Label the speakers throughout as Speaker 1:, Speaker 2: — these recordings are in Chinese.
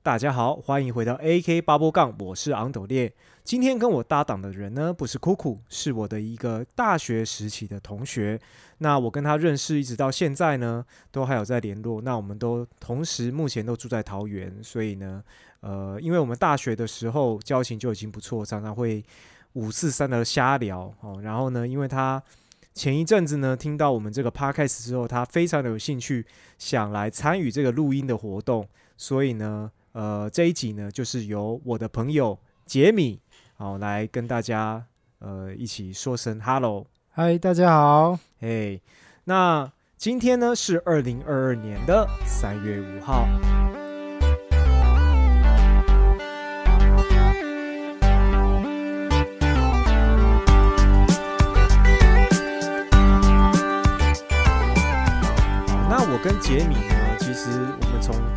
Speaker 1: 大家好，欢迎回到 AK 八波杠，我是昂斗烈。今天跟我搭档的人呢，不是酷酷，是我的一个大学时期的同学。那我跟他认识一直到现在呢，都还有在联络。那我们都同时目前都住在桃园，所以呢，呃，因为我们大学的时候交情就已经不错，常常会五四三的瞎聊哦。然后呢，因为他前一阵子呢听到我们这个 podcast 之后，他非常的有兴趣，想来参与这个录音的活动，所以呢。呃，这一集呢，就是由我的朋友杰米，好来跟大家呃一起说声 hello，
Speaker 2: 嗨，大家好，
Speaker 1: 嘿，那今天呢是二零二二年的三月五号，那我跟杰米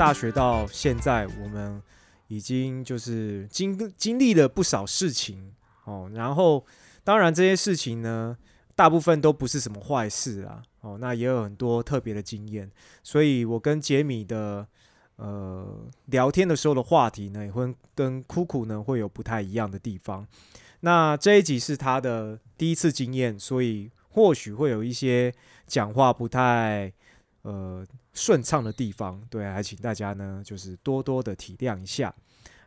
Speaker 1: 大学到现在，我们已经就是经经历了不少事情哦。然后，当然这些事情呢，大部分都不是什么坏事啊。哦，那也有很多特别的经验。所以我跟杰米的呃聊天的时候的话题呢，也会跟酷酷呢会有不太一样的地方。那这一集是他的第一次经验，所以或许会有一些讲话不太。呃，顺畅的地方，对，还请大家呢，就是多多的体谅一下。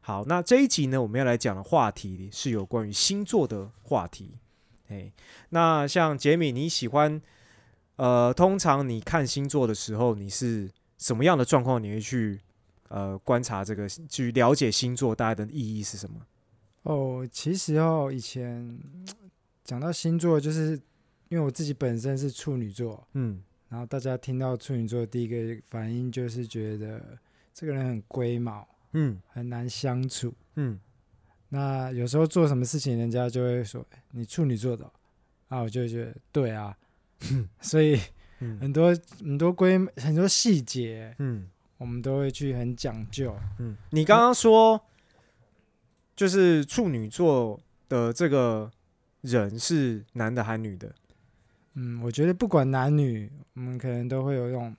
Speaker 1: 好，那这一集呢，我们要来讲的话题是有关于星座的话题。哎，那像杰米，你喜欢呃，通常你看星座的时候，你是什么样的状况？你会去呃观察这个，去了解星座大概的意义是什么？
Speaker 2: 哦，其实哦，以前讲到星座，就是因为我自己本身是处女座，嗯。然后大家听到处女座，第一个反应就是觉得这个人很龟毛，嗯，很难相处，嗯。那有时候做什么事情，人家就会说你处女座的，啊，我就觉得对啊，所以很多很多规很多细节，嗯，我们都会去很讲究，
Speaker 1: 嗯。你刚刚说就是处女座的这个人是男的还是女的？
Speaker 2: 嗯，我觉得不管男女，我们可能都会有一种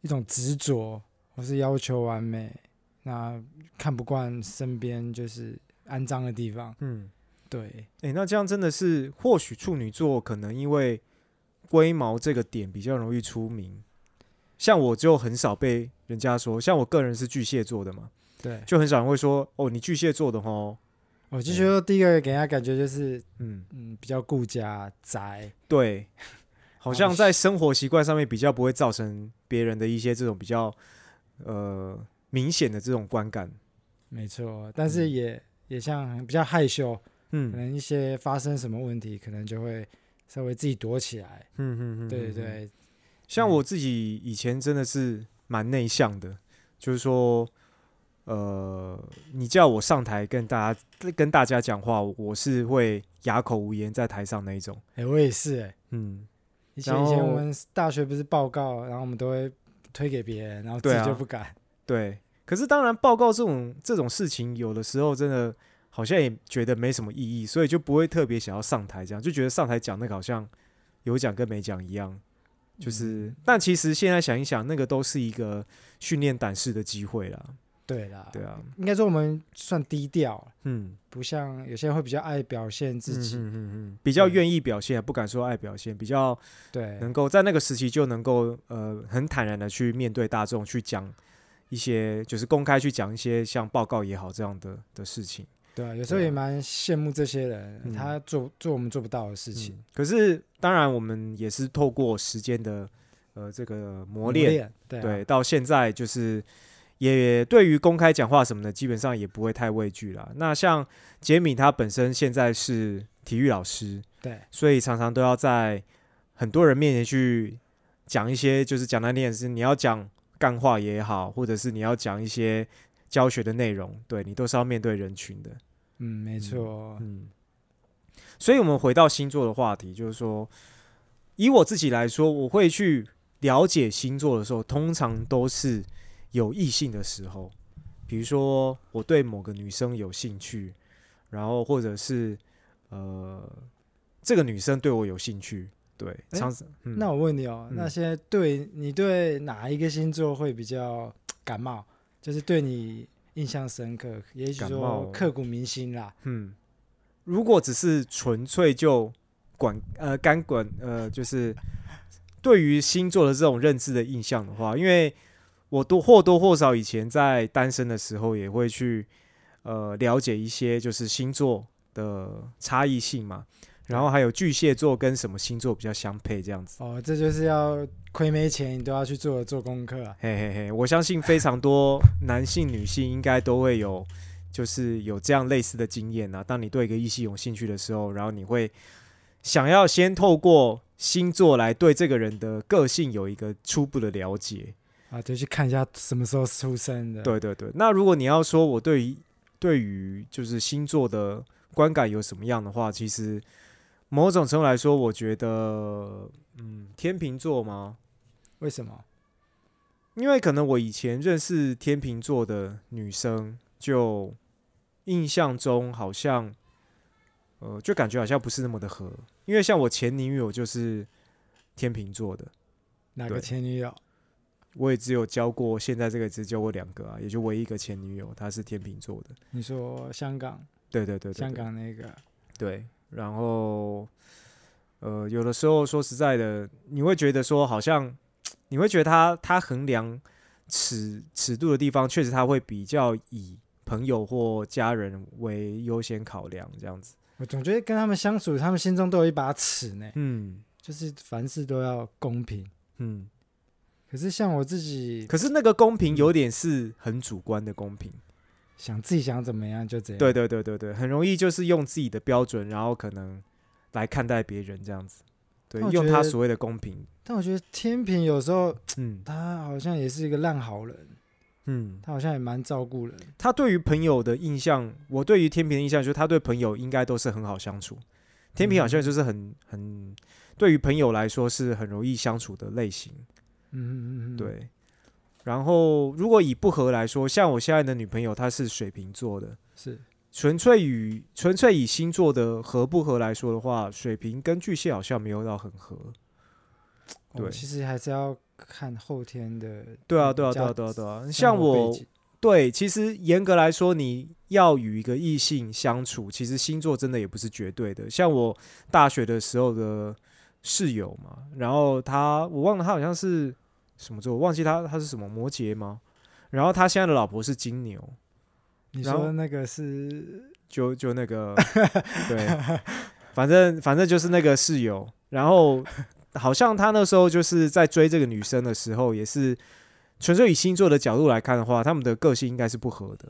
Speaker 2: 一种执着，或是要求完美，那看不惯身边就是肮脏的地方。嗯，对。
Speaker 1: 哎，那这样真的是，或许处女座可能因为龟毛这个点比较容易出名。像我就很少被人家说，像我个人是巨蟹座的嘛，
Speaker 2: 对，
Speaker 1: 就很少人会说哦，你巨蟹座的哦。
Speaker 2: 我就觉得第一个给人家感觉就是，嗯嗯，比较顾家宅，
Speaker 1: 对，好像在生活习惯上面比较不会造成别人的一些这种比较呃明显的这种观感。
Speaker 2: 没错，但是也也像比较害羞，嗯，可能一些发生什么问题，可能就会稍微自己躲起来。嗯嗯嗯，对对对，
Speaker 1: 像我自己以前真的是蛮内向的，就是说。呃，你叫我上台跟大家跟大家讲话，我是会哑口无言在台上那一种。
Speaker 2: 哎，我也是哎，嗯。以前以前我们大学不是报告，然后我们都会推给别人，然后自己就不敢。
Speaker 1: 对，可是当然报告这种这种事情，有的时候真的好像也觉得没什么意义，所以就不会特别想要上台，这样就觉得上台讲那个好像有讲跟没讲一样。就是，但其实现在想一想，那个都是一个训练胆识的机会了。
Speaker 2: 对啦，
Speaker 1: 对啊，
Speaker 2: 应该说我们算低调，嗯，不像有些人会比较爱表现自己，嗯嗯
Speaker 1: 嗯，比较愿意表现，不敢说爱表现，比较
Speaker 2: 对，
Speaker 1: 能够在那个时期就能够呃很坦然的去面对大众，去讲一些就是公开去讲一些像报告也好这样的的事情，
Speaker 2: 对啊，有时候也蛮羡慕这些人，他做做我们做不到的事情。
Speaker 1: 可是当然我们也是透过时间的呃这个磨练，对，到现在就是。也对于公开讲话什么的，基本上也不会太畏惧了。那像杰米他本身现在是体育老师，
Speaker 2: 对，
Speaker 1: 所以常常都要在很多人面前去讲一些，就是讲难听点是你要讲干话也好，或者是你要讲一些教学的内容，对你都是要面对人群的。
Speaker 2: 嗯，没错。嗯，
Speaker 1: 所以我们回到星座的话题，就是说，以我自己来说，我会去了解星座的时候，通常都是。有异性的时候，比如说我对某个女生有兴趣，然后或者是呃，这个女生对我有兴趣，对，常
Speaker 2: 那我问你哦，那些对你对哪一个星座会比较感冒？就是对你印象深刻，也许说刻骨铭心啦。
Speaker 1: 嗯，如果只是纯粹就管呃干管呃，就是对于星座的这种认知的印象的话，因为我多或多或少以前在单身的时候也会去呃了解一些就是星座的差异性嘛。然后还有巨蟹座跟什么星座比较相配这样子
Speaker 2: 哦，这就是要亏没钱你都要去做做功课。
Speaker 1: 嘿嘿嘿，我相信非常多男性、女性应该都会有，就是有这样类似的经验啊。当你对一个异性有兴趣的时候，然后你会想要先透过星座来对这个人的个性有一个初步的了解
Speaker 2: 啊，就去看一下什么时候出生的。
Speaker 1: 对对对，那如果你要说我对于对于就是星座的观感有什么样的话，其实。某种程度来说，我觉得，嗯，天秤座吗？
Speaker 2: 为什么？
Speaker 1: 因为可能我以前认识天秤座的女生，就印象中好像，呃，就感觉好像不是那么的合。因为像我前女友就是天秤座的，
Speaker 2: 哪个前女友？
Speaker 1: 我也只有交过，现在这个只交过两个啊，也就唯一一个前女友，她是天秤座的。
Speaker 2: 你说香港？
Speaker 1: 对对对，
Speaker 2: 香港那个，
Speaker 1: 对。然后，呃，有的时候说实在的，你会觉得说，好像你会觉得他他衡量尺尺度的地方，确实他会比较以朋友或家人为优先考量，这样子。
Speaker 2: 我总觉得跟他们相处，他们心中都有一把尺呢。嗯，就是凡事都要公平。嗯，可是像我自己，
Speaker 1: 可是那个公平有点是很主观的公平。
Speaker 2: 想自己想怎么样就怎样。
Speaker 1: 对对对对对，很容易就是用自己的标准，然后可能来看待别人这样子。对，用他所谓的公平。
Speaker 2: 但我觉得天平有时候，嗯，他好像也是一个烂好人。嗯，他好像也蛮照顾人。
Speaker 1: 他对于朋友的印象，我对于天平的印象就是他对朋友应该都是很好相处。天平好像就是很很对于朋友来说是很容易相处的类型。嗯嗯嗯，对。然后，如果以不合来说，像我现在的女朋友，她是水瓶座的，
Speaker 2: 是
Speaker 1: 纯粹与纯粹以星座的合不合来说的话，水瓶跟巨蟹好像没有到很合。对，
Speaker 2: 其实还是要看后天的。
Speaker 1: 对啊，对啊，对啊，对啊，对啊。像我，对，其实严格来说，你要与一个异性相处，其实星座真的也不是绝对的。像我大学的时候的室友嘛，然后他，我忘了，他好像是。什么座？我忘记他他是什么摩羯吗？然后他现在的老婆是金牛。
Speaker 2: 你说那个是
Speaker 1: 就就那个 对，反正反正就是那个室友。然后好像他那时候就是在追这个女生的时候，也是纯粹以星座的角度来看的话，他们的个性应该是不合的。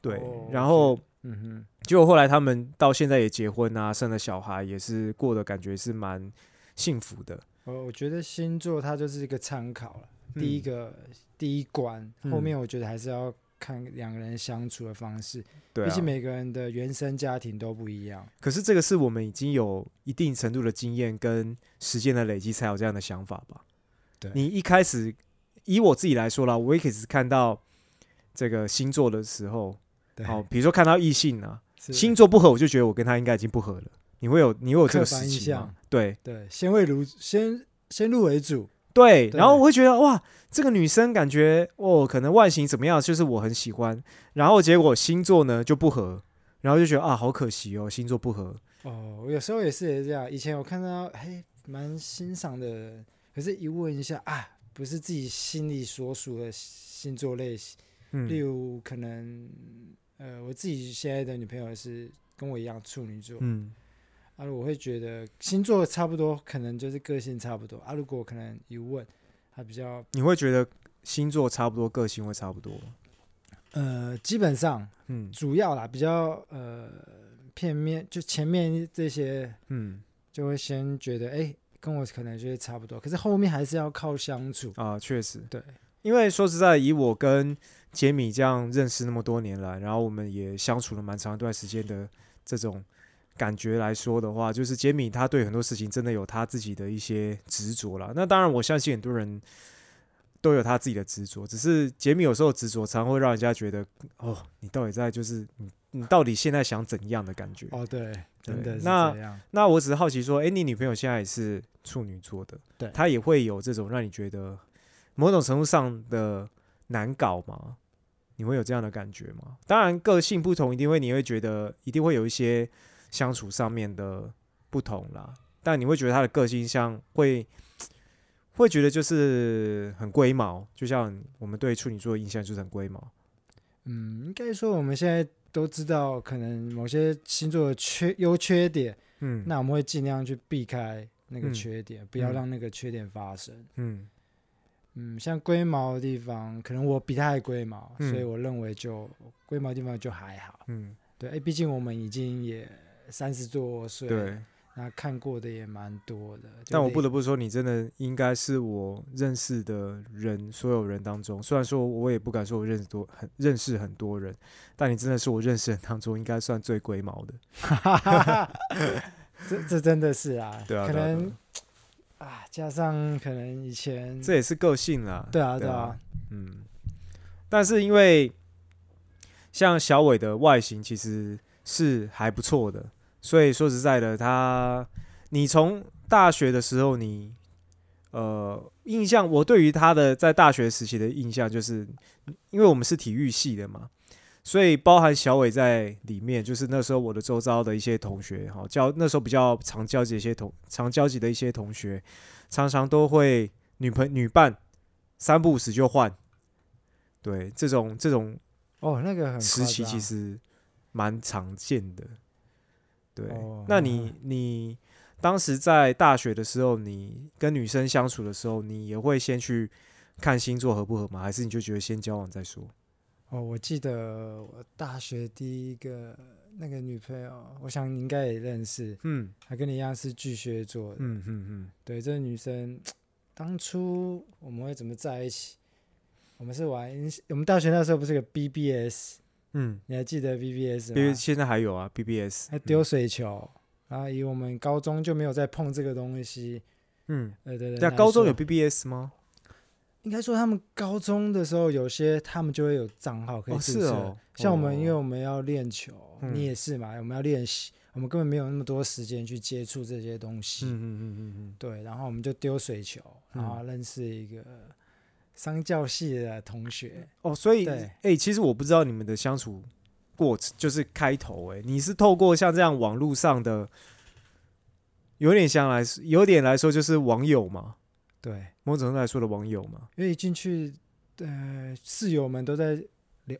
Speaker 1: 对，然后嗯哼，结果后来他们到现在也结婚啊，生了小孩，也是过得感觉是蛮幸福的。
Speaker 2: 我我觉得星座它就是一个参考了，第一个第一关，后面我觉得还是要看两个人相处的方式，对毕竟每个人的原生家庭都不一样。
Speaker 1: 可是这个是我们已经有一定程度的经验跟时间的累积才有这样的想法吧？
Speaker 2: 对，
Speaker 1: 你一开始以我自己来说啦，我也可以是看到这个星座的时候，好，比如说看到异性啊，星座不合，我就觉得我跟他应该已经不合了。你会有你会有这个事情吗？对
Speaker 2: 对，先为如先先入为主，
Speaker 1: 对，然后我会觉得哇，这个女生感觉哦，可能外形怎么样，就是我很喜欢，然后结果星座呢就不合，然后就觉得啊，好可惜哦，星座不合。
Speaker 2: 哦，有时候也是也这样，以前我看到嘿蛮欣赏的，可是一问一下啊，不是自己心里所属的星座类型，嗯，例如可能呃，我自己现在的女朋友是跟我一样处女座，嗯。啊，我会觉得星座差不多，可能就是个性差不多啊。如果可能一问，他比较，
Speaker 1: 你会觉得星座差不多，个性会差不多？
Speaker 2: 呃，基本上，嗯，主要啦，比较呃片面，就前面这些，嗯，就会先觉得，哎，跟我可能就是差不多。可是后面还是要靠相处
Speaker 1: 啊，确实，
Speaker 2: 对，
Speaker 1: 因为说实在，以我跟杰米这样认识那么多年来，然后我们也相处了蛮长一段时间的这种。感觉来说的话，就是杰米他对很多事情真的有他自己的一些执着了。那当然，我相信很多人都有他自己的执着，只是杰米有时候执着，常会让人家觉得，哦，你到底在就是你你到底现在想怎样的感觉？
Speaker 2: 哦，对，真的
Speaker 1: 那那我只是好奇说，哎，你女朋友现在也是处女座的，
Speaker 2: 对，
Speaker 1: 她也会有这种让你觉得某种程度上的难搞吗？你会有这样的感觉吗？当然，个性不同，一定会你会觉得一定会有一些相处上面的不同啦。但你会觉得他的个性像会会觉得就是很龟毛，就像我们对处女座的印象就是很龟毛。
Speaker 2: 嗯，应该说我们现在都知道可能某些星座的缺优缺点，嗯，那我们会尽量去避开那个缺点，不要让那个缺点发生。嗯。嗯，像龟毛的地方，可能我比他还龟毛，所以我认为就龟毛地方就还好。嗯，对，哎，毕竟我们已经也三十多岁，
Speaker 1: 对，
Speaker 2: 那看过的也蛮多的。
Speaker 1: 但我不得不说，你真的应该是我认识的人，所有人当中，虽然说我也不敢说我认识多很认识很多人，但你真的是我认识人当中应该算最龟毛的。
Speaker 2: 这这真的是啊，
Speaker 1: 对啊，
Speaker 2: 可能。啊，加上可能以前
Speaker 1: 这也是个性啦。
Speaker 2: 对啊，对啊，
Speaker 1: 嗯。但是因为像小伟的外形其实是还不错的，所以说实在的，他你从大学的时候，你呃印象，我对于他的在大学时期的印象，就是因为我们是体育系的嘛。所以包含小伟在里面，就是那时候我的周遭的一些同学，哈，交那时候比较常交集一些同常交集的一些同学，常常都会女朋女伴三不五时就换，对这种这种
Speaker 2: 哦那个
Speaker 1: 时期其实蛮常见的，对，那你你当时在大学的时候，你跟女生相处的时候，你也会先去看星座合不合吗？还是你就觉得先交往再说？
Speaker 2: 哦，我记得我大学第一个那个女朋友，我想你应该也认识，嗯，还跟你一样是巨蟹座的，嗯嗯嗯，对，这个女生当初我们会怎么在一起？我们是玩，我们大学那时候不是个 BBS，嗯，你还记得 BBS 吗？
Speaker 1: 现在还有啊，BBS，
Speaker 2: 还丢水球，然后以我们高中就没有再碰这个东西，嗯，对对对，
Speaker 1: 那高中有 BBS 吗？
Speaker 2: 应该说，他们高中的时候，有些他们就会有账号可以注册。像我们，因为我们要练球，你也是嘛，我们要练习，我们根本没有那么多时间去接触这些东西。嗯嗯嗯嗯嗯。对，然后我们就丢水球，然后认识一个商教系的同学。
Speaker 1: 哦，所以，哎，其实我不知道你们的相处过程，就是开头，哎，你是透过像这样网络上的，有点像来，有点来说就是网友嘛。
Speaker 2: 对，
Speaker 1: 某种程度来说的网友嘛，
Speaker 2: 因为一进去，呃，室友们都在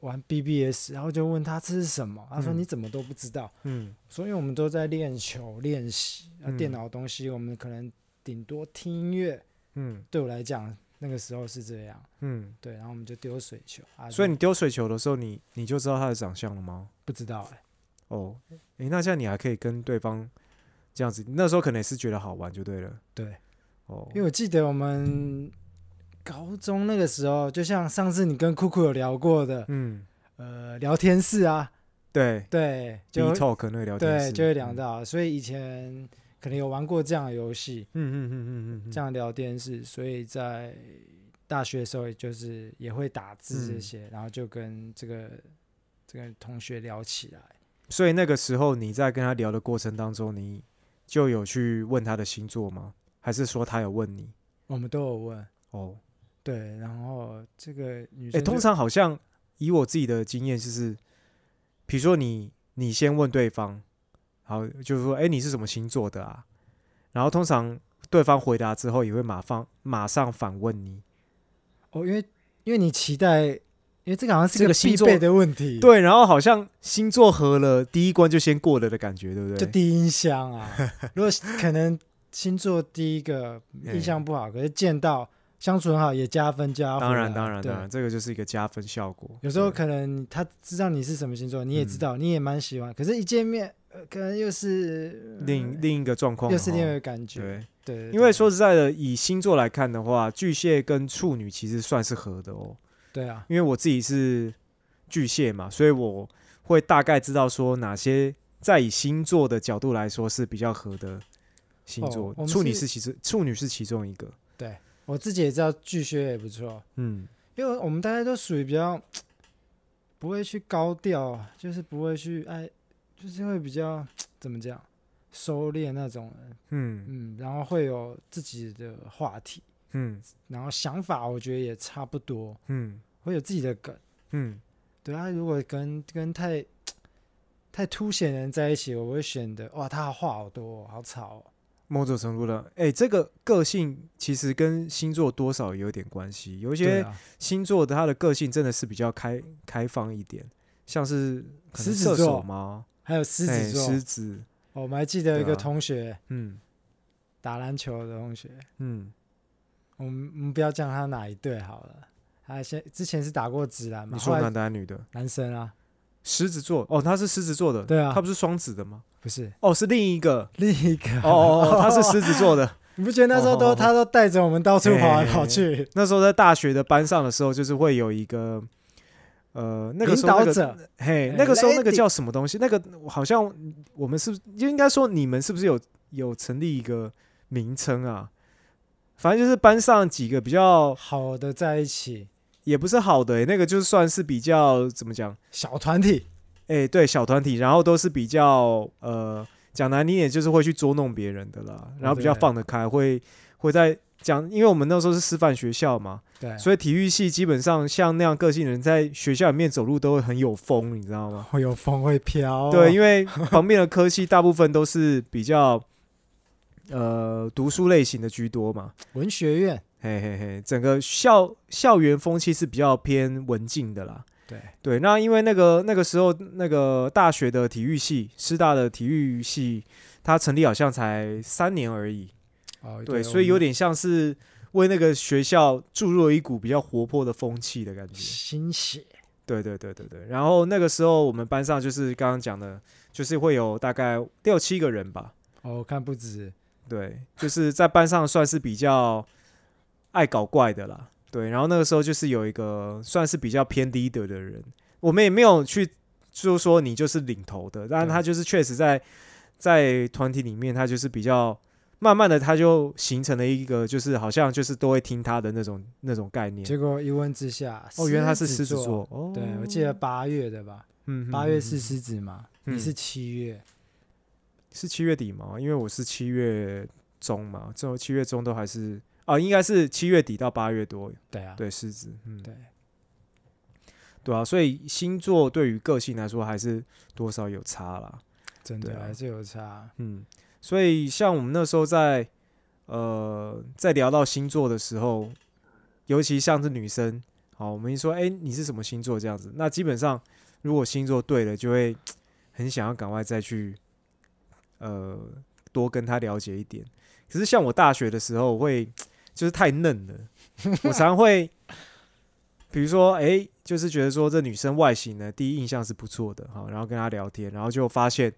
Speaker 2: 玩 BBS，然后就问他这是什么，他说你怎么都不知道，嗯，所以我们都在练球练习，啊，电脑东西我们可能顶多听音乐，嗯，对我来讲那个时候是这样，嗯，对，然后我们就丢水球啊，
Speaker 1: 所以你丢水球的时候，你你就知道他的长相了吗？
Speaker 2: 不知道哎，
Speaker 1: 哦，哎，那这样你还可以跟对方这样子，那时候可能也是觉得好玩就对了，
Speaker 2: 对。哦，因为我记得我们高中那个时候，就像上次你跟酷酷有聊过的，嗯，呃，聊天室啊，
Speaker 1: 对
Speaker 2: 对，
Speaker 1: 就 talk 那个聊天
Speaker 2: 室，对，就会聊到，所以以前可能有玩过这样的游戏，嗯嗯嗯嗯嗯，这样聊天室，所以在大学的时候，就是也会打字这些，然后就跟这个这个同学聊起来。
Speaker 1: 所以那个时候你在跟他聊的过程当中，你就有去问他的星座吗？还是说他有问你？
Speaker 2: 我们都有问哦。对，然后这个女
Speaker 1: 生，哎，通常好像以我自己的经验，就是比如说你你先问对方，好，就是说，哎，你是什么星座的啊？然后通常对方回答之后，也会马上马上反问你。
Speaker 2: 哦，因为因为你期待，因为这个好像是一个必备的问题。
Speaker 1: 对，然后好像星座合了，第一关就先过了的感觉，对不对？
Speaker 2: 就第一印象啊。如果可能。星座第一个印象不好，可是见到相处很好也加分加。
Speaker 1: 当然当然当然，这个就是一个加分效果。
Speaker 2: 有时候可能他知道你是什么星座，你也知道，你也蛮喜欢，可是一见面，可能又是
Speaker 1: 另另一个状况，
Speaker 2: 又是另一个感觉。对对，
Speaker 1: 因为说实在的，以星座来看的话，巨蟹跟处女其实算是合的哦。
Speaker 2: 对啊，
Speaker 1: 因为我自己是巨蟹嘛，所以我会大概知道说哪些在以星座的角度来说是比较合的。星座处女是其实处女是其中一个，
Speaker 2: 对我自己也知道巨蟹也不错，嗯，因为我们大家都属于比较 不会去高调，就是不会去爱，就是会比较 怎么讲收敛那种人，嗯。嗯，然后会有自己的话题，嗯，然后想法我觉得也差不多，嗯，会有自己的梗，嗯，对啊，如果跟跟太 太凸显人在一起，我会选的哇，他话好多，好吵。
Speaker 1: 某种程度的，哎，这个个性其实跟星座多少有点关系。有一些星座的他的个性真的是比较开开放一点，像是
Speaker 2: 狮子座。
Speaker 1: 吗？
Speaker 2: 还有狮子座，
Speaker 1: 狮子。
Speaker 2: 哦我们还记得一个同学，嗯，打篮球的同学，嗯，我们我们不要讲他哪一队好了。他先之前是打过直篮嘛？
Speaker 1: 你说男的还是女的？
Speaker 2: 男生啊。
Speaker 1: 狮子座哦，他是狮子座的，
Speaker 2: 对啊，
Speaker 1: 他不是双子的吗？
Speaker 2: 不是，
Speaker 1: 哦，是另一个，
Speaker 2: 另一个，
Speaker 1: 哦哦，他是狮子座的。
Speaker 2: 你不觉得那时候都他都带着我们到处跑来跑去？
Speaker 1: 那时候在大学的班上的时候，就是会有一个，呃，那个
Speaker 2: 领导者，
Speaker 1: 嘿，那个时候那个叫什么东西？那个好像我们是就应该说你们是不是有有成立一个名称啊？反正就是班上几个比较
Speaker 2: 好的在一起。
Speaker 1: 也不是好的，那个就算是比较怎么讲
Speaker 2: 小团体，
Speaker 1: 哎，对，小团体，然后都是比较呃讲难听点，就是会去捉弄别人的啦，然后比较放得开，会会在讲，因为我们那时候是师范学校嘛，
Speaker 2: 对，
Speaker 1: 所以体育系基本上像那样个性的人，在学校里面走路都会很有风，你知道吗？
Speaker 2: 会有风会飘，
Speaker 1: 对，因为 旁边的科系大部分都是比较呃读书类型的居多嘛，
Speaker 2: 文学院。
Speaker 1: 嘿嘿嘿，整个校校园风气是比较偏文静的啦。
Speaker 2: 对
Speaker 1: 对，那因为那个那个时候那个大学的体育系，师大的体育系，它成立好像才三年而已。
Speaker 2: 哦，
Speaker 1: 对，所以有点像是为那个学校注入了一股比较活泼的风气的感觉，
Speaker 2: 新血。
Speaker 1: 对对对对对。然后那个时候我们班上就是刚刚讲的，就是会有大概六七个人吧。
Speaker 2: 哦，看不止。
Speaker 1: 对，就是在班上算是比较。爱搞怪的啦，对，然后那个时候就是有一个算是比较偏 leader 的人，我们也没有去就说你就是领头的，但是他就是确实在在团体里面，他就是比较慢慢的他就形成了一个就是好像就是都会听他的那种那种概念。
Speaker 2: 结果一问之下，
Speaker 1: 哦，原来他是
Speaker 2: 狮
Speaker 1: 子座，哦，
Speaker 2: 对我记得八月的吧，嗯，八月是狮子嘛，你是七月，
Speaker 1: 是七月底吗？因为我是七月中嘛，最后七月中都还是。啊，应该是七月底到八月多。
Speaker 2: 对啊，
Speaker 1: 对狮子，嗯，
Speaker 2: 对，
Speaker 1: 对啊，所以星座对于个性来说还是多少有差啦，
Speaker 2: 真的还是有差。
Speaker 1: 嗯，所以像我们那时候在呃在聊到星座的时候，尤其像是女生，好，我们一说，哎，你是什么星座这样子，那基本上如果星座对了，就会很想要赶快再去呃多跟他了解一点。可是像我大学的时候会。就是太嫩了，我常会，比如说，哎，就是觉得说这女生外形呢，第一印象是不错的，哈，然后跟她聊天，然后就发现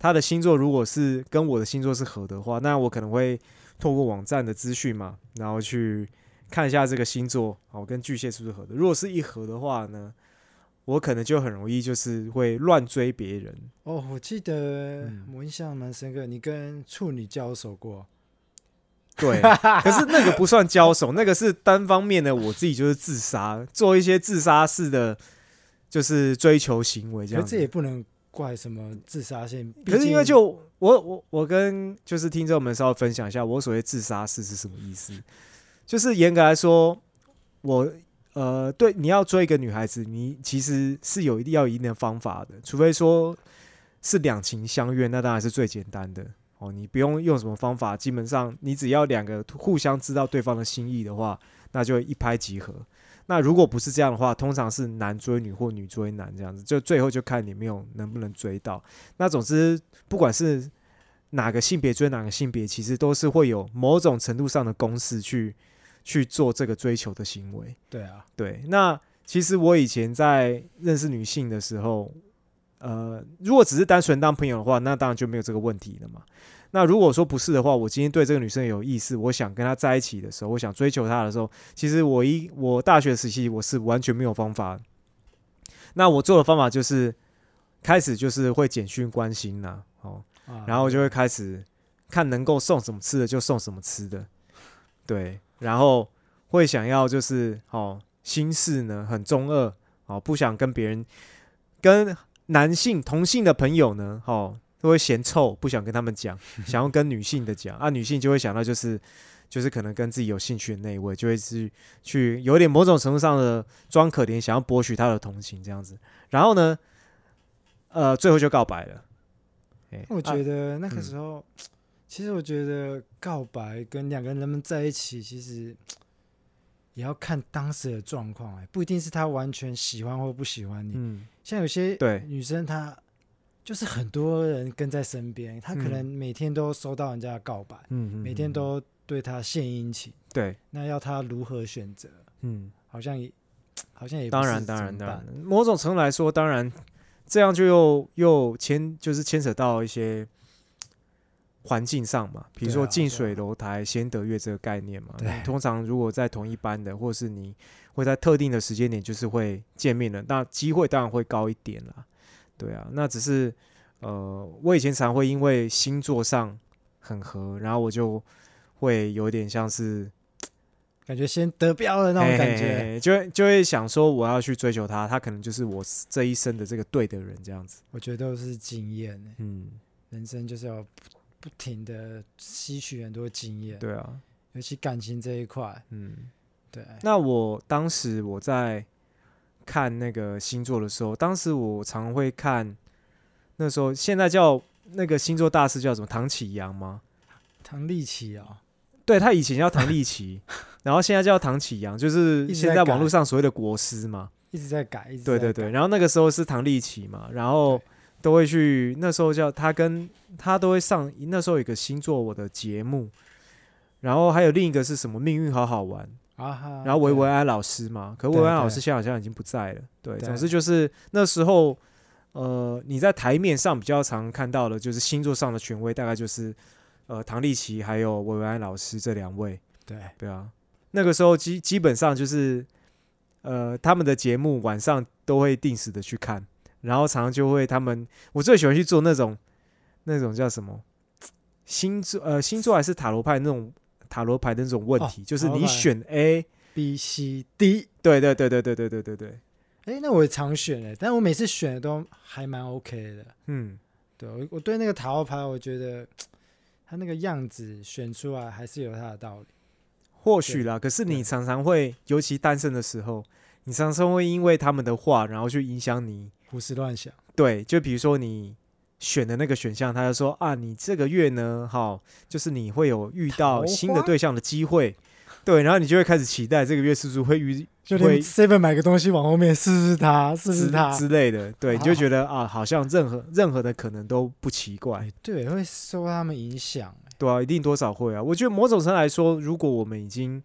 Speaker 1: 她的星座如果是跟我的星座是合的话，那我可能会透过网站的资讯嘛，然后去看一下这个星座，好，跟巨蟹是不是合的。如果是一合的话呢，我可能就很容易就是会乱追别人。
Speaker 2: 哦，我记得我印象蛮深刻，你跟处女交手过。
Speaker 1: 对，可是那个不算交手，那个是单方面的，我自己就是自杀，做一些自杀式的，就是追求行为这样。
Speaker 2: 这也不能怪什么自杀性，
Speaker 1: 可是因为就我我我跟就是听众们稍微分享一下，我所谓自杀式是什么意思？就是严格来说，我呃，对你要追一个女孩子，你其实是有一定要一定的方法的，除非说是两情相悦，那当然是最简单的。哦，你不用用什么方法，基本上你只要两个互相知道对方的心意的话，那就一拍即合。那如果不是这样的话，通常是男追女或女追男这样子，就最后就看你没有能不能追到。那总之，不管是哪个性别追哪个性别，其实都是会有某种程度上的公式去去做这个追求的行为。
Speaker 2: 对啊，
Speaker 1: 对。那其实我以前在认识女性的时候。呃，如果只是单纯当朋友的话，那当然就没有这个问题了嘛。那如果说不是的话，我今天对这个女生有意思，我想跟她在一起的时候，我想追求她的时候，其实我一我大学时期我是完全没有方法。那我做的方法就是开始就是会简讯关心呐，哦，然后就会开始看能够送什么吃的就送什么吃的，对，然后会想要就是哦心事呢很中二哦，不想跟别人跟。男性同性的朋友呢，哦，都会嫌臭，不想跟他们讲，想要跟女性的讲啊，女性就会想到就是就是可能跟自己有兴趣的那一位，就会是去有点某种程度上的装可怜，想要博取他的同情这样子。然后呢，呃，最后就告白了。
Speaker 2: 我觉得那个时候，其实我觉得告白跟两个人能不能在一起，其实也要看当时的状况，哎，不一定是他完全喜欢或不喜欢你。嗯，像有些
Speaker 1: 对
Speaker 2: 女生，她就是很多人跟在身边，他可能每天都收到人家的告白，嗯，每天都对他献殷勤，
Speaker 1: 对，
Speaker 2: 那要他如何选择？嗯，好像也好像也
Speaker 1: 当然当然当然，某种程度来说，当然。这样就又又牵，就是牵扯到一些环境上嘛，比如说近水楼台先得月这个概念嘛。通常如果在同一班的，或者是你会在特定的时间点就是会见面的，那机会当然会高一点啦。对啊，那只是呃，我以前常会因为星座上很合，然后我就会有点像是。
Speaker 2: 感觉先得标的那种感觉，
Speaker 1: 就就会想说我要去追求他，他可能就是我这一生的这个对的人，这样子。
Speaker 2: 我觉得都是经验，嗯，人生就是要不停的吸取很多经验。
Speaker 1: 对啊，
Speaker 2: 尤其感情这一块，嗯，对。
Speaker 1: 那我当时我在看那个星座的时候，当时我常会看，那时候现在叫那个星座大师叫什么？唐启阳吗？
Speaker 2: 唐立奇啊。
Speaker 1: 对他以前叫唐立奇，然后现在叫唐启阳，就是现在网络上所谓的国师嘛，
Speaker 2: 一直在改。
Speaker 1: 对对对，然后那个时候是唐立奇嘛，然后都会去那时候叫他跟他都会上那时候有个星座我的节目，然后还有另一个是什么命运好好玩啊，然后维维安老师嘛，可维维安老师现在好像已经不在了。对，总之就是那时候呃你在台面上比较常看到的就是星座上的权威，大概就是。呃，唐立奇还有韦维安老师这两位，
Speaker 2: 对
Speaker 1: 对啊，那个时候基基本上就是，呃，他们的节目晚上都会定时的去看，然后常常就会他们，我最喜欢去做那种那种叫什么星座呃星座还是塔罗派那种塔罗牌的那种问题，就是你选 A
Speaker 2: B C D，
Speaker 1: 对对对对对对对对对，
Speaker 2: 哎，那我也常选哎，但我每次选的都还蛮 OK 的，嗯，对我我对那个塔罗牌我觉得。他那个样子选出来还是有他的道理，
Speaker 1: 或许啦。可是你常常会，尤其单身的时候，你常常会因为他们的话，然后去影响你
Speaker 2: 胡思乱想。
Speaker 1: 对，就比如说你选的那个选项，他就说啊，你这个月呢，哈，就是你会有遇到新的对象的机会。对，然后你就会开始期待这个月是不是会遇，
Speaker 2: 就连 seven 买个东西往后面试试他，试试它
Speaker 1: 之类的。对，你就觉得啊，好像任何任何的可能都不奇怪。
Speaker 2: 对，会受他们影响。
Speaker 1: 对啊，一定多少会啊。我觉得某种程度来说，如果我们已经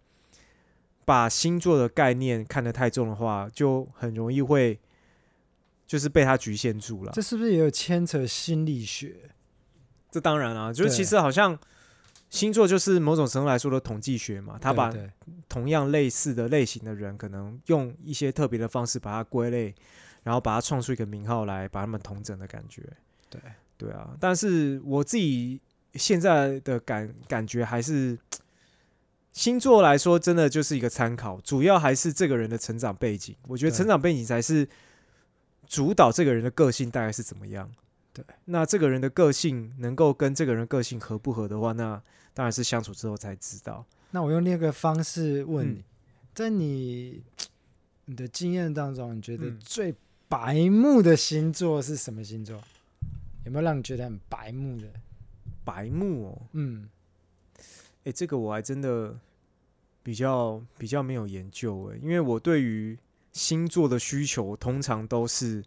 Speaker 1: 把星座的概念看得太重的话，就很容易会就是被他局限住了。
Speaker 2: 这是不是也有牵扯心理学？
Speaker 1: 这当然啊，就是其实好像。星座就是某种程度来说的统计学嘛，他把同样类似的类型的人，可能用一些特别的方式把它归类，然后把它创出一个名号来把他们同整的感觉。
Speaker 2: 对
Speaker 1: 对啊，但是我自己现在的感感觉还是星座来说，真的就是一个参考，主要还是这个人的成长背景。我觉得成长背景才是主导这个人的个性大概是怎么样。
Speaker 2: 对，
Speaker 1: 那这个人的个性能够跟这个人个性合不合的话，那当然是相处之后才知道。
Speaker 2: 那我用另一个方式问你，在你你的经验当中，你觉得最白目的星座是什么星座？有没有让你觉得很白目的？
Speaker 1: 白目哦，嗯，哎，这个我还真的比较比较没有研究哎，因为我对于星座的需求通常都是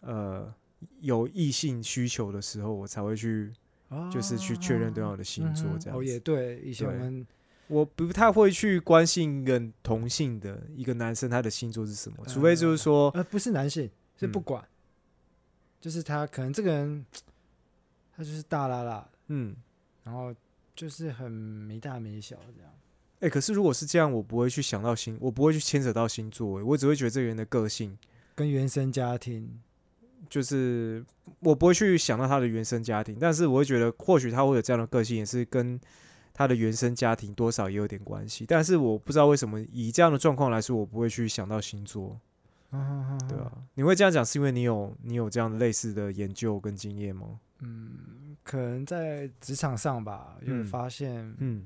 Speaker 1: 呃。有异性需求的时候，我才会去，就是去确认对方的星座这样。
Speaker 2: 哦，也对，以前我们
Speaker 1: 我不太会去关心一个同性的一个男生他的星座是什么，除非就是说，
Speaker 2: 呃，不是男性，是不管，就是他可能这个人 他就是大啦啦，嗯，然后就是很没大没小这样。
Speaker 1: 哎，可是如果是这样，我不会去想到星，我不会去牵扯到星座，我只会觉得这个人的个性
Speaker 2: 跟原生家庭。
Speaker 1: 就是我不会去想到他的原生家庭，但是我会觉得或许他会有这样的个性，也是跟他的原生家庭多少也有点关系。但是我不知道为什么以这样的状况来说，我不会去想到星座，对啊？你会这样讲，是因为你有你有这样类似的研究跟经验吗？
Speaker 2: 嗯，可能在职场上吧，就发现，嗯，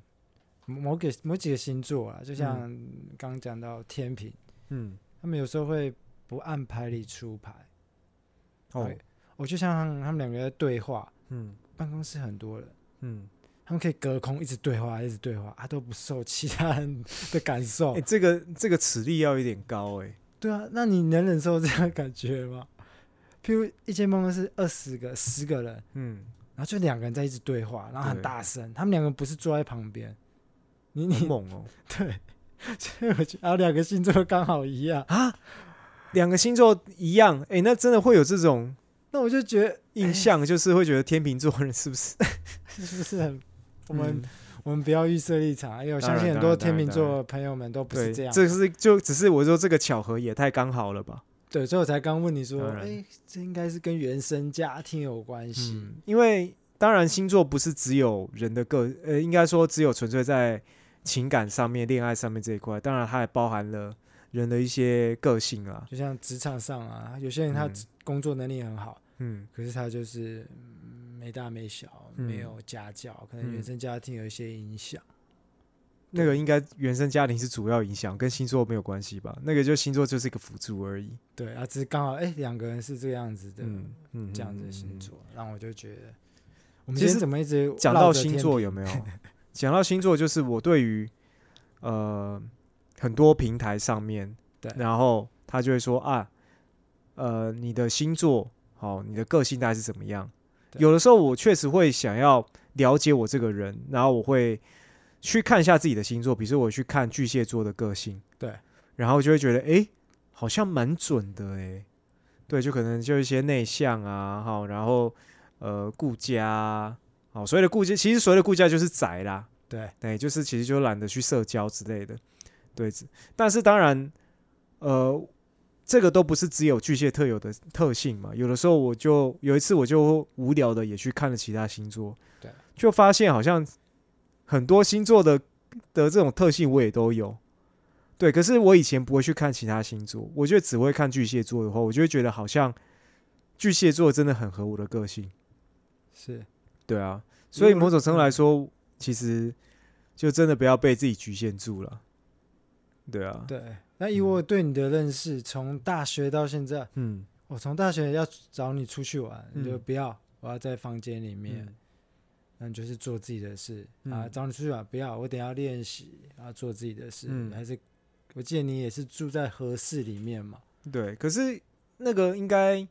Speaker 2: 某个某几个星座啊，就像刚刚讲到天平，嗯，他们有时候会不按牌理出牌。哦，我就像他们两个在对话，嗯，办公室很多人，嗯，他们可以隔空一直对话，一直对话，他都不受其他人的感受。
Speaker 1: 哎，这个这个齿力要有点高，哎。
Speaker 2: 对啊，那你能忍受这样感觉吗？譬如一间办公室二十个、十个人，嗯，然后就两个人在一直对话，然后很大声，他们两个不是坐在旁边，你你
Speaker 1: 猛哦，
Speaker 2: 对，所以我觉得两个星座刚好一样啊。
Speaker 1: 两个星座一样，哎，那真的会有这种？
Speaker 2: 那我就觉得
Speaker 1: 印象就是会觉得天秤座人是不是？
Speaker 2: 是不是很？我们我们不要预设立场，因为我相信很多天秤座朋友们都不是这样。
Speaker 1: 这是就只是我说这个巧合也太刚好了吧？
Speaker 2: 对，所以我才刚问你说，哎，这应该是跟原生家庭有关系。
Speaker 1: 因为当然星座不是只有人的个，呃，应该说只有纯粹在情感上面、恋爱上面这一块，当然它也包含了。人的一些个性啊，
Speaker 2: 就像职场上啊，有些人他工作能力很好，嗯，可是他就是没大没小，没有家教，可能原生家庭有一些影响。
Speaker 1: 那个应该原生家庭是主要影响，跟星座没有关系吧？那个就星座就是一个辅助而已。
Speaker 2: 对啊，只是刚好哎，两个人是这样子的，嗯嗯，这样子的星座，让我就觉得，我们今天怎么一直
Speaker 1: 讲到星座有没有？讲到星座，就是我对于呃。很多平台上面，
Speaker 2: 对，
Speaker 1: 然后他就会说啊，呃，你的星座好，你的个性大概是怎么样？有的时候我确实会想要了解我这个人，然后我会去看一下自己的星座，比如说我去看巨蟹座的个性，
Speaker 2: 对，
Speaker 1: 然后就会觉得哎，好像蛮准的哎，对，就可能就一些内向啊，好，然后呃顾家，好，所谓的顾家，其实所谓的顾家就是宅啦，
Speaker 2: 对，
Speaker 1: 对，就是其实就懒得去社交之类的。对，但是当然，呃，这个都不是只有巨蟹特有的特性嘛。有的时候，我就有一次，我就无聊的也去看了其他星座，
Speaker 2: 对，
Speaker 1: 就发现好像很多星座的的这种特性我也都有。对，可是我以前不会去看其他星座，我觉得只会看巨蟹座的话，我就会觉得好像巨蟹座真的很合我的个性。
Speaker 2: 是，
Speaker 1: 对啊，所以某种程度来说，其实就真的不要被自己局限住了。对啊，
Speaker 2: 对，那以我对你的认识，从大学到现在，嗯，我从大学要找你出去玩，你就不要，我要在房间里面，那就是做自己的事啊。找你出去玩，不要，我等下练习，然后做自己的事。还是我记得你也是住在合适里面嘛？
Speaker 1: 对，可是那个应该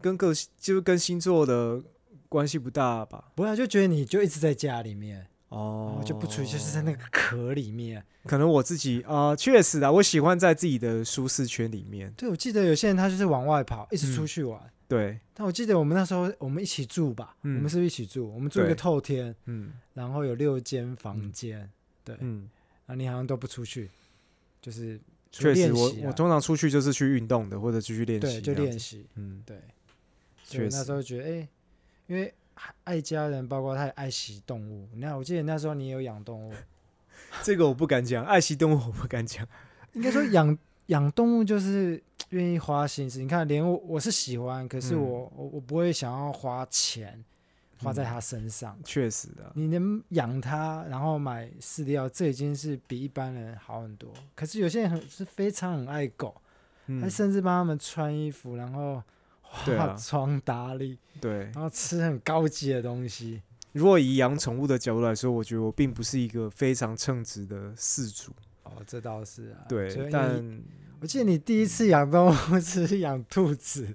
Speaker 1: 跟个性，就是跟星座的关系不大吧？
Speaker 2: 不要就觉得你就一直在家里面。哦，就不出去，就是在那个壳里面。
Speaker 1: 可能我自己啊，确实啊，我喜欢在自己的舒适圈里面。
Speaker 2: 对，我记得有些人他就是往外跑，一直出去玩。
Speaker 1: 对。
Speaker 2: 但我记得我们那时候我们一起住吧，我们是不是一起住？我们住一个透天，嗯，然后有六间房间，对，嗯，啊你好像都不出去，就是
Speaker 1: 确实，我我通常出去就是去运动的，或者继续练习，
Speaker 2: 对，就练习，嗯，对。所以那时候觉得，哎，因为。爱家人，包括他也爱惜动物。那我记得那时候你有养动物，
Speaker 1: 这个我不敢讲。爱惜动物我不敢讲，
Speaker 2: 应该说养养动物就是愿意花心思。你看，连我我是喜欢，可是我我我不会想要花钱花在他身上。
Speaker 1: 确实的，
Speaker 2: 你能养它，然后买饲料，这已经是比一般人好很多。可是有些人很是非常很爱狗，他甚至帮他们穿衣服，然后。化妆打理，
Speaker 1: 对，
Speaker 2: 然后吃很高级的东西。
Speaker 1: 如果以养宠物的角度来说，我觉得我并不是一个非常称职的饲主。
Speaker 2: 哦，这倒是啊。
Speaker 1: 对，但
Speaker 2: 我记得你第一次养动物是养兔子。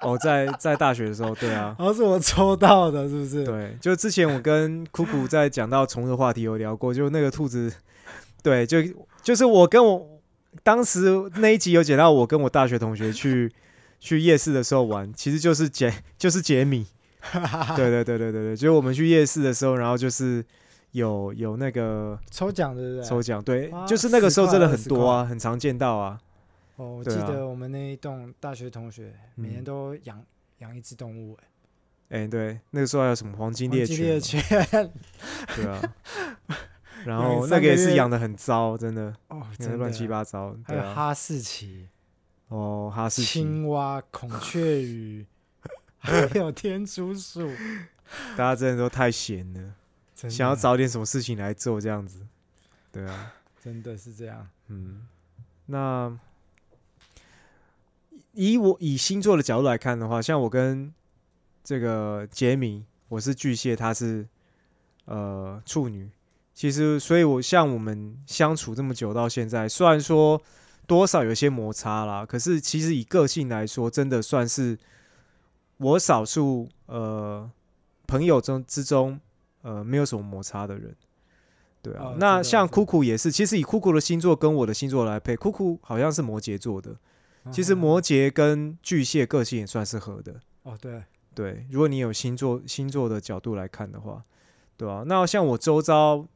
Speaker 1: 哦，在在大学的时候，对啊，
Speaker 2: 然 后是我抽到的，是不是？
Speaker 1: 对，就之前我跟酷酷在讲到宠物的话题有聊过，就那个兔子，对，就就是我跟我当时那一集有讲到我跟我大学同学去。去夜市的时候玩，其实就是解 就是解米，对对对对对对，就是我们去夜市的时候，然后就是有有那个
Speaker 2: 抽奖，对不对？
Speaker 1: 抽奖，对，就是那个时候真的很多啊，很常见到啊。
Speaker 2: 哦，我记得我们那一栋大学同学每年都养养一只动物，
Speaker 1: 哎，哎，对，那个时候还有什么黄金猎犬，对啊，然后那个也是养的很糟，真的哦，真的乱七八糟，
Speaker 2: 还有哈士奇。
Speaker 1: 哦，哈士
Speaker 2: 奇、青蛙、孔雀鱼，还有天竺鼠，
Speaker 1: 大家真的都太闲了。想要找点什么事情来做，这样子。对啊，
Speaker 2: 真的是这样。
Speaker 1: 嗯，那以我以星座的角度来看的话，像我跟这个杰米，我是巨蟹，他是呃处女。其实，所以我像我们相处这么久到现在，虽然说多少有些摩擦啦，可是其实以个性来说，真的算是我少数呃朋友中之中呃没有什么摩擦的人。对啊，那像酷酷也是，其实以酷酷的星座跟我的星座来配，酷酷好像是摩羯座的，其实摩羯跟巨蟹个性也算是合的。
Speaker 2: 哦，对
Speaker 1: 对，如果你有星座星座的角度来看的话，对啊，那像我周遭。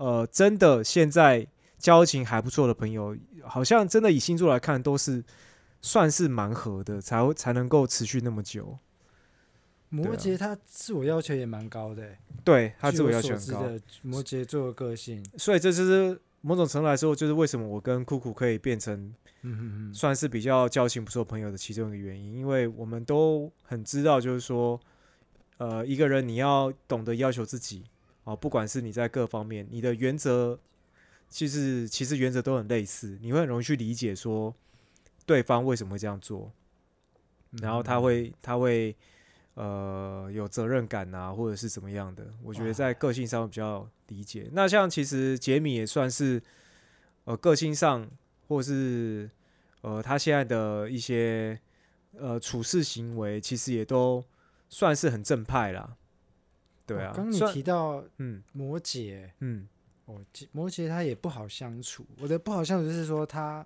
Speaker 1: 呃，真的，现在交情还不错的朋友，好像真的以星座来看，都是算是蛮合的，才会才能够持续那么久。
Speaker 2: 摩羯他自我要求也蛮高的，
Speaker 1: 对他自我要求很高。
Speaker 2: 摩羯座的个性，
Speaker 1: 所以这就是某种程度来说，就是为什么我跟酷酷可以变成，算是比较交情不错朋友的其中一个原因，因为我们都很知道，就是说，呃，一个人你要懂得要求自己。哦，不管是你在各方面，你的原则其实其实原则都很类似，你会很容易去理解说对方为什么会这样做，然后他会他会呃有责任感啊，或者是怎么样的？我觉得在个性上比较理解。那像其实杰米也算是呃个性上，或是呃他现在的一些呃处事行为，其实也都算是很正派啦。对啊，
Speaker 2: 刚你提到嗯摩羯嗯哦摩羯他也不好相处，我的不好相处就是说他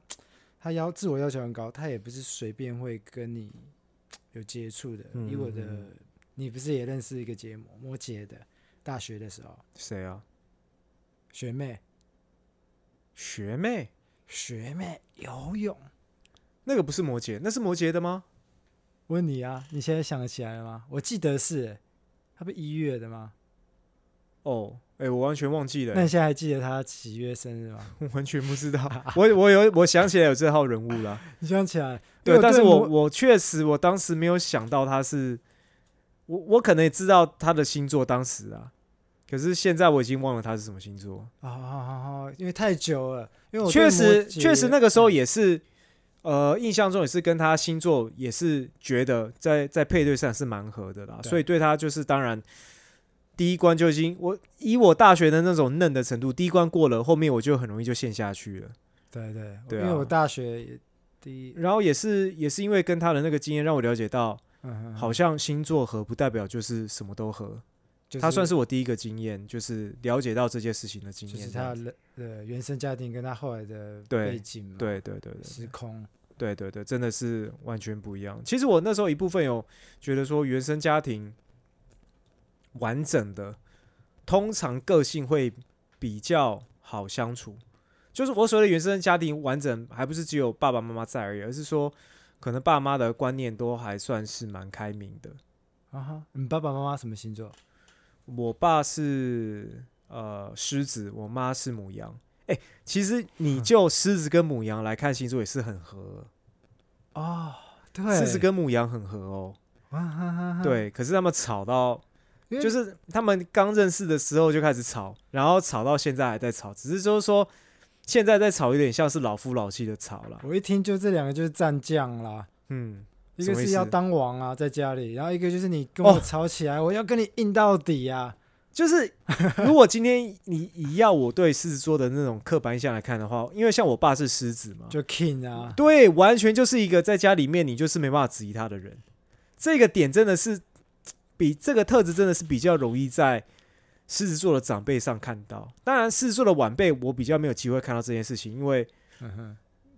Speaker 2: 他要自我要求很高，他也不是随便会跟你有接触的。以我的你不是也认识一个节目摩羯的大学的时候
Speaker 1: 谁啊
Speaker 2: 学妹
Speaker 1: 学妹
Speaker 2: 学妹游泳
Speaker 1: 那个不是摩羯，那是摩羯的吗？
Speaker 2: 问你啊，你现在想得起来了吗？我记得是。他不一月的吗？
Speaker 1: 哦，哎，我完全忘记了。
Speaker 2: 那你现在还记得他几月生日吗？
Speaker 1: 我完全不知道。我我有，我想起来有这号人物了。
Speaker 2: 你想起来？
Speaker 1: 对，但是我我确实我当时没有想到他是，我我可能也知道他的星座当时啊，可是现在我已经忘了他是什么星座
Speaker 2: 啊啊！因为太久了，因为我
Speaker 1: 确实确实那个时候也是。呃，印象中也是跟他星座也是觉得在在配对上是蛮合的啦，所以对他就是当然第一关就已经我以我大学的那种嫩的程度，第一关过了，后面我就很容易就陷下去了。
Speaker 2: 对对对，因为我大学也第一，
Speaker 1: 然后也是也是因为跟他的那个经验让我了解到，好像星座合不代表就是什么都合。他算是我第一个经验，就是了解到这件事情的经验。
Speaker 2: 就是他的原生家庭跟他后来的背景嘛，
Speaker 1: 对对对对，
Speaker 2: 时空，
Speaker 1: 对对对，真的是完全不一样。其实我那时候一部分有觉得说，原生家庭完整的，通常个性会比较好相处。就是我所谓的原生家庭完整，还不是只有爸爸妈妈在而已，而是说，可能爸妈的观念都还算是蛮开明的。
Speaker 2: 啊哈，你爸爸妈妈什么星座？
Speaker 1: 我爸是呃狮子，我妈是母羊。哎，其实你就狮子跟母羊来看星座也是很合
Speaker 2: 哦。对，
Speaker 1: 狮子跟母羊很合哦。对，可是他们吵到，就是他们刚认识的时候就开始吵，然后吵到现在还在吵，只是就是说现在在吵，有点像是老夫老妻的吵了。
Speaker 2: 我一听就这两个就是战将啦。嗯。一个是要当王啊，在家里，然后一个就是你跟我吵起来，我要跟你硬到底啊！
Speaker 1: 就是如果今天你以要我对狮子座的那种刻板印象来看的话，因为像我爸是狮子嘛，
Speaker 2: 就 king 啊，
Speaker 1: 对，完全就是一个在家里面你就是没办法质疑他的人。这个点真的是比这个特质真的是比较容易在狮子座的长辈上看到。当然，狮子座的晚辈我比较没有机会看到这件事情，因为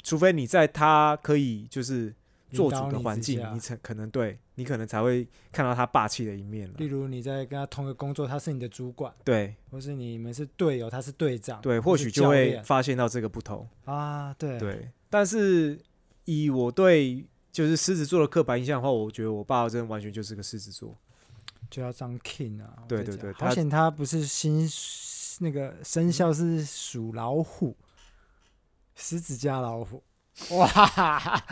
Speaker 1: 除非你在他可以就是。做主的环境，你才可能对你可能才会看到他霸气的一面了。
Speaker 2: 例如你在跟他同一个工作，他是你的主管，
Speaker 1: 对，
Speaker 2: 或是你们是队友，他是队长，
Speaker 1: 对，或许就会发现到这个不同
Speaker 2: 啊。对
Speaker 1: 对，但是以我对就是狮子座的刻板印象的话，我觉得我爸真的完全就是个狮子座，
Speaker 2: 就要当 king 啊。
Speaker 1: 对对对，
Speaker 2: 好险他不是新那个生肖是属老虎，狮子加老虎，哇！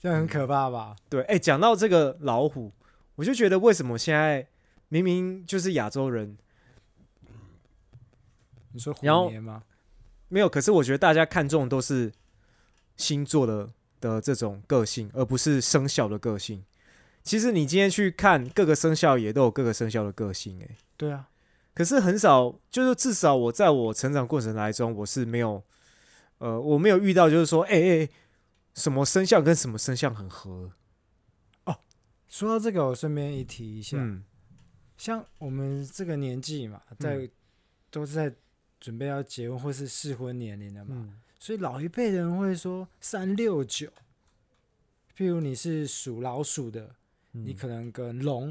Speaker 2: 这很可怕吧？
Speaker 1: 对，哎，讲到这个老虎，我就觉得为什么现在明明就是亚洲人
Speaker 2: 你说虎年吗？
Speaker 1: 没有，可是我觉得大家看重都是星座的的这种个性，而不是生肖的个性。其实你今天去看各个生肖，也都有各个生肖的个性，诶，
Speaker 2: 对啊。
Speaker 1: 可是很少，就是至少我在我成长过程来中，我是没有，呃，我没有遇到，就是说，哎哎，什么生肖跟什么生肖很合。
Speaker 2: 哦，说到这个，我顺便一提一下，像我们这个年纪嘛，在都是在准备要结婚或是适婚年龄的嘛，所以老一辈人会说三六九。譬如你是属老鼠的。你可能跟龙，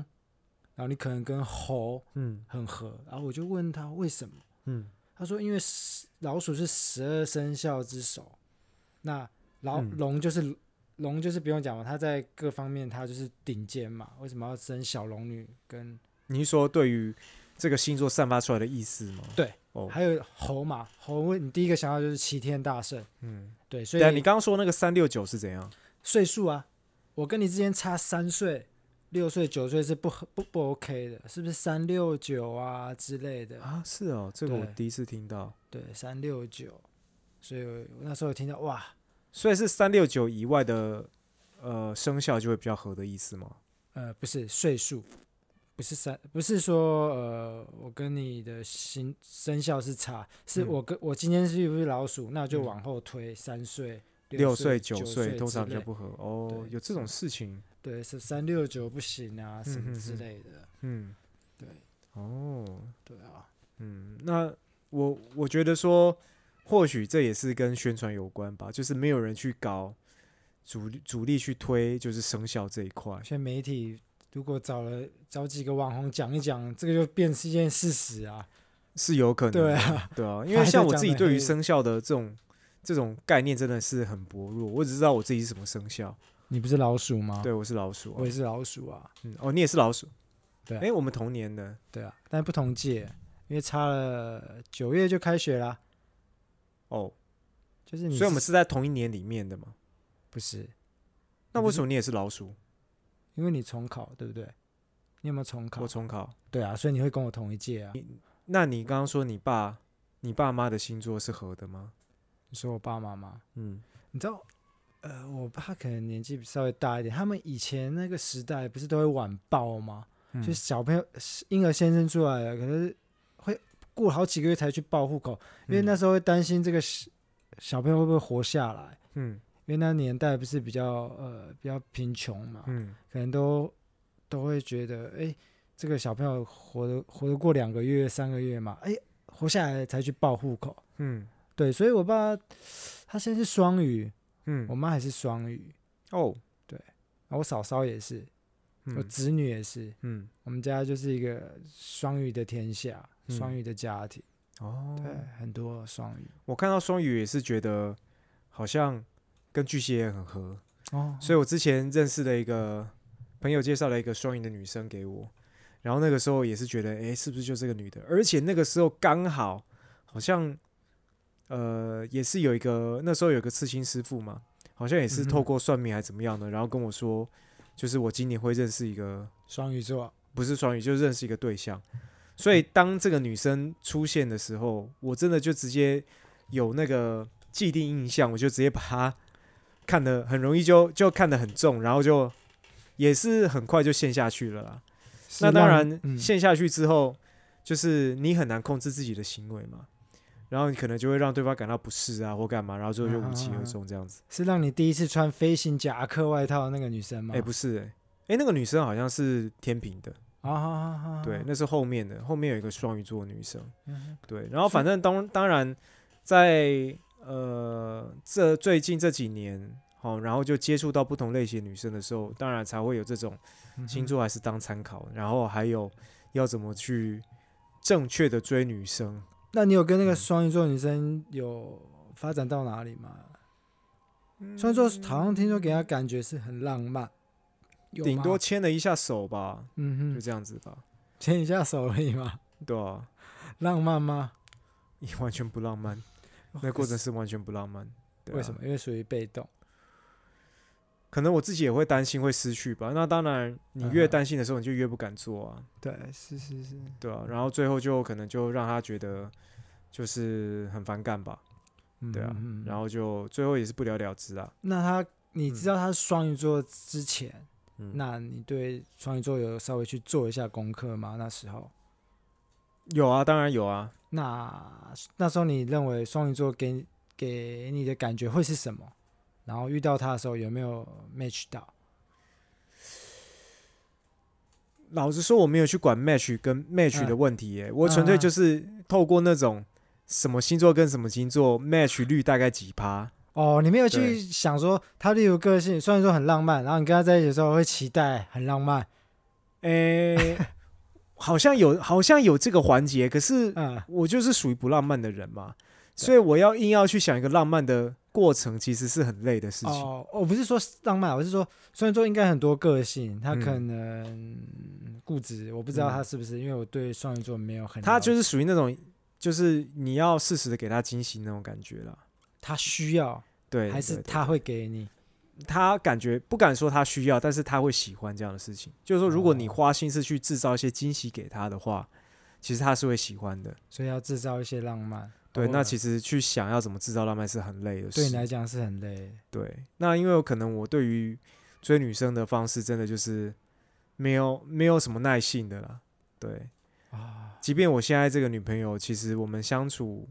Speaker 2: 然后你可能跟猴，嗯，很合。然后我就问他为什么，嗯，他说因为老鼠是十二生肖之首，那老龙就是龙就是不用讲嘛，它在各方面它就是顶尖嘛。为什么要生小龙女？跟
Speaker 1: 你是说对于这个星座散发出来的意思吗？
Speaker 2: 对，哦，还有猴嘛，猴你第一个想到就是齐天大圣，嗯，对，所以
Speaker 1: 你刚刚说那个三六九是怎样？
Speaker 2: 岁数啊，我跟你之间差三岁。六岁九岁是不不不 OK 的，是不是三六九啊之类的
Speaker 1: 啊？是哦，这个我第一次听到。
Speaker 2: 对，三六九，所以我那时候听到哇，
Speaker 1: 所以是三六九以外的呃生肖就会比较合的意思吗？
Speaker 2: 呃，不是岁数，不是三，不是说呃我跟你的新生肖是差，是我跟我今天是不是老鼠，那就往后推三岁、
Speaker 1: 六岁、
Speaker 2: 九
Speaker 1: 岁通常比较不合哦，有这种事情。
Speaker 2: 对，是三六九不行啊，什么之类的。嗯，对，
Speaker 1: 哦，
Speaker 2: 对啊，
Speaker 1: 嗯，那我我觉得说，或许这也是跟宣传有关吧，就是没有人去搞主主力去推，就是生肖这一块。
Speaker 2: 现在媒体如果找了找几个网红讲一讲，这个就变是一件事实啊，
Speaker 1: 是有可能。
Speaker 2: 对啊，
Speaker 1: 对啊，因为像我自己对于生肖的这种这种概念真的是很薄弱，我只知道我自己是什么生肖。
Speaker 2: 你不是老鼠吗？
Speaker 1: 对，我是老鼠。
Speaker 2: 我也是老鼠啊。
Speaker 1: 嗯，哦，你也是老鼠。
Speaker 2: 对，
Speaker 1: 哎，我们同年的。
Speaker 2: 对啊，但不同届，因为差了九月就开学啦。
Speaker 1: 哦，
Speaker 2: 就是你，
Speaker 1: 所以我们是在同一年里面的吗？
Speaker 2: 不是。
Speaker 1: 那为什么你也是老鼠？
Speaker 2: 因为你重考，对不对？你有没有重考？
Speaker 1: 我重考。
Speaker 2: 对啊，所以你会跟我同一届啊。
Speaker 1: 那你刚刚说你爸、你爸妈的星座是合的吗？
Speaker 2: 你说我爸妈吗？嗯，你知道。呃，我爸可能年纪稍微大一点，他们以前那个时代不是都会晚报吗？就小朋友婴儿先生出来了，可是会过好几个月才去报户口，因为那时候会担心这个小朋友会不会活下来。嗯，因为那年代不是比较呃比较贫穷嘛，嗯，可能都都会觉得，哎，这个小朋友活得活得过两个月、三个月嘛，哎，活下来才去报户口。嗯，对，所以我爸他现在是双鱼。嗯，我妈还是双鱼
Speaker 1: 哦，
Speaker 2: 对，我嫂嫂也是，我侄女也是，嗯，我们家就是一个双鱼的天下，双鱼的家庭哦，对，很多双鱼。
Speaker 1: 我看到双鱼也是觉得好像跟巨蟹也很合哦，所以我之前认识的一个朋友介绍了一个双鱼的女生给我，然后那个时候也是觉得，哎，是不是就这个女的？而且那个时候刚好好像。呃，也是有一个那时候有个刺青师傅嘛，好像也是透过算命还是怎么样的，然后跟我说，就是我今年会认识一个
Speaker 2: 双鱼座，
Speaker 1: 不是双鱼，就认识一个对象。所以当这个女生出现的时候，我真的就直接有那个既定印象，我就直接把她看得很容易就就看得很重，然后就也是很快就陷下去了啦。那当然陷下去之后，就是你很难控制自己的行为嘛。然后你可能就会让对方感到不适啊，或干嘛，然后最后就无疾而终这样子。
Speaker 2: 是让你第一次穿飞行夹克外套的那个女生吗？
Speaker 1: 哎，不是，哎，哎，那个女生好像是天平的啊，对，那是后面的，后面有一个双鱼座女生，对。然后反正当当然在呃这最近这几年，好，然后就接触到不同类型女生的时候，当然才会有这种星座还是当参考，然后还有要怎么去正确的追女生。
Speaker 2: 那你有跟那个双鱼座女生有发展到哪里吗？双鱼座好像听说给他感觉是很浪漫，
Speaker 1: 顶多牵了一下手吧，嗯哼，就这样子吧，
Speaker 2: 牵一下手而已嘛，
Speaker 1: 对啊，
Speaker 2: 浪漫吗？
Speaker 1: 你完全不浪漫，那过程是完全不浪漫，
Speaker 2: 为什么？因为属于被动。
Speaker 1: 可能我自己也会担心会失去吧。那当然，你越担心的时候，你就越不敢做啊。
Speaker 2: 对，是是是，
Speaker 1: 对啊。然后最后就可能就让他觉得就是很反感吧，对啊，然后就最后也是不了了之啊。
Speaker 2: 那他你知道他是双鱼座之前，那你对双鱼座有稍微去做一下功课吗？那时候
Speaker 1: 有啊，当然有啊。
Speaker 2: 那那时候你认为双鱼座给给你的感觉会是什么？然后遇到他的时候有没有 match 到？
Speaker 1: 老实说，我没有去管 match 跟 match 的问题耶，我纯粹就是透过那种什么星座跟什么星座 match 率大概几趴。
Speaker 2: 哦，你没有去想说他例如个性，虽然说很浪漫，然后你跟他在一起的时候会期待很浪漫。
Speaker 1: 诶，好像有，好像有这个环节，可是我就是属于不浪漫的人嘛，所以我要硬要去想一个浪漫的。过程其实是很累的事情。
Speaker 2: 哦，我不是说浪漫，我是说，虽然说应该很多个性，他可能固执，我不知道他是不是，因为我对双鱼座没有很。
Speaker 1: 他就是属于那种，就是你要适时的给他惊喜那种感觉了。
Speaker 2: 他需要，
Speaker 1: 对，
Speaker 2: 还是他会给你？
Speaker 1: 他感觉不敢说他需要，但是他会喜欢这样的事情。就是说，如果你花心思去制造一些惊喜给他的话，其实他是会喜欢的。
Speaker 2: 所以要制造一些浪漫。
Speaker 1: 对，那其实去想要怎么制造浪漫是很累的事。
Speaker 2: 对你来讲是很累。
Speaker 1: 对，那因为可能我对于追女生的方式，真的就是没有没有什么耐性的啦。对啊，即便我现在这个女朋友，其实我们相处，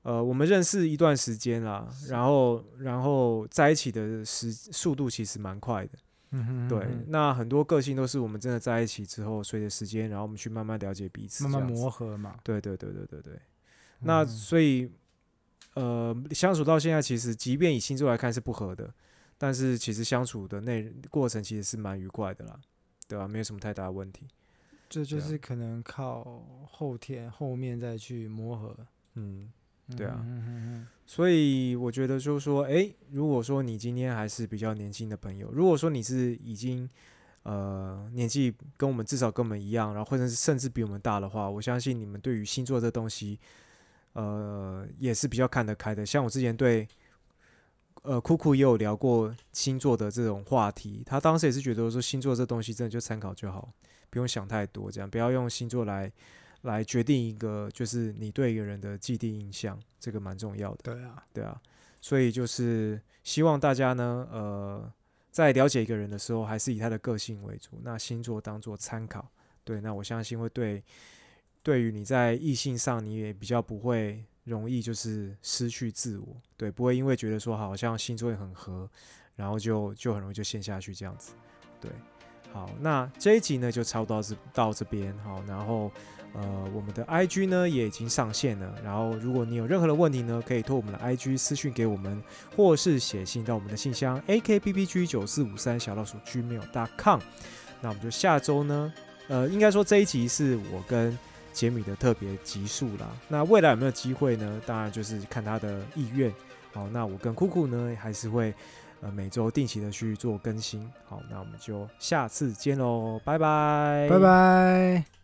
Speaker 1: 呃，我们认识一段时间啦，然后然后在一起的时速度其实蛮快的。嗯哼。对，那很多个性都是我们真的在一起之后，随着时间，然后我们去慢慢了解彼此，
Speaker 2: 慢慢磨合嘛。
Speaker 1: 对对对对对对。那所以，呃，相处到现在，其实即便以星座来看是不合的，但是其实相处的那过程其实是蛮愉快的啦，对吧？没有什么太大的问题。
Speaker 2: 这就是可能靠后天后面再去磨合。
Speaker 1: 嗯，对啊。所以我觉得就是说，哎，如果说你今天还是比较年轻的朋友，如果说你是已经呃年纪跟我们至少跟我们一样，然后或者是甚至比我们大的话，我相信你们对于星座这东西。呃，也是比较看得开的。像我之前对，呃，酷酷也有聊过星座的这种话题。他当时也是觉得说，星座这东西真的就参考就好，不用想太多，这样不要用星座来来决定一个就是你对一个人的既定印象，这个蛮重要的。
Speaker 2: 对啊，
Speaker 1: 对啊。所以就是希望大家呢，呃，在了解一个人的时候，还是以他的个性为主，那星座当做参考。对，那我相信会对。对于你在异性上，你也比较不会容易就是失去自我，对，不会因为觉得说好像星座也很合，然后就就很容易就陷下去这样子，对，好，那这一集呢就差不多是到这边，好，然后呃我们的 I G 呢也已经上线了，然后如果你有任何的问题呢，可以托我们的 I G 私讯给我们，或是写信到我们的信箱 a k b b g 九四五三小老鼠 gmail.com，那我们就下周呢，呃，应该说这一集是我跟杰米的特别集数啦，那未来有没有机会呢？当然就是看他的意愿。好，那我跟酷酷呢，还是会呃每周定期的去做更新。好，那我们就下次见喽，拜拜，
Speaker 2: 拜拜。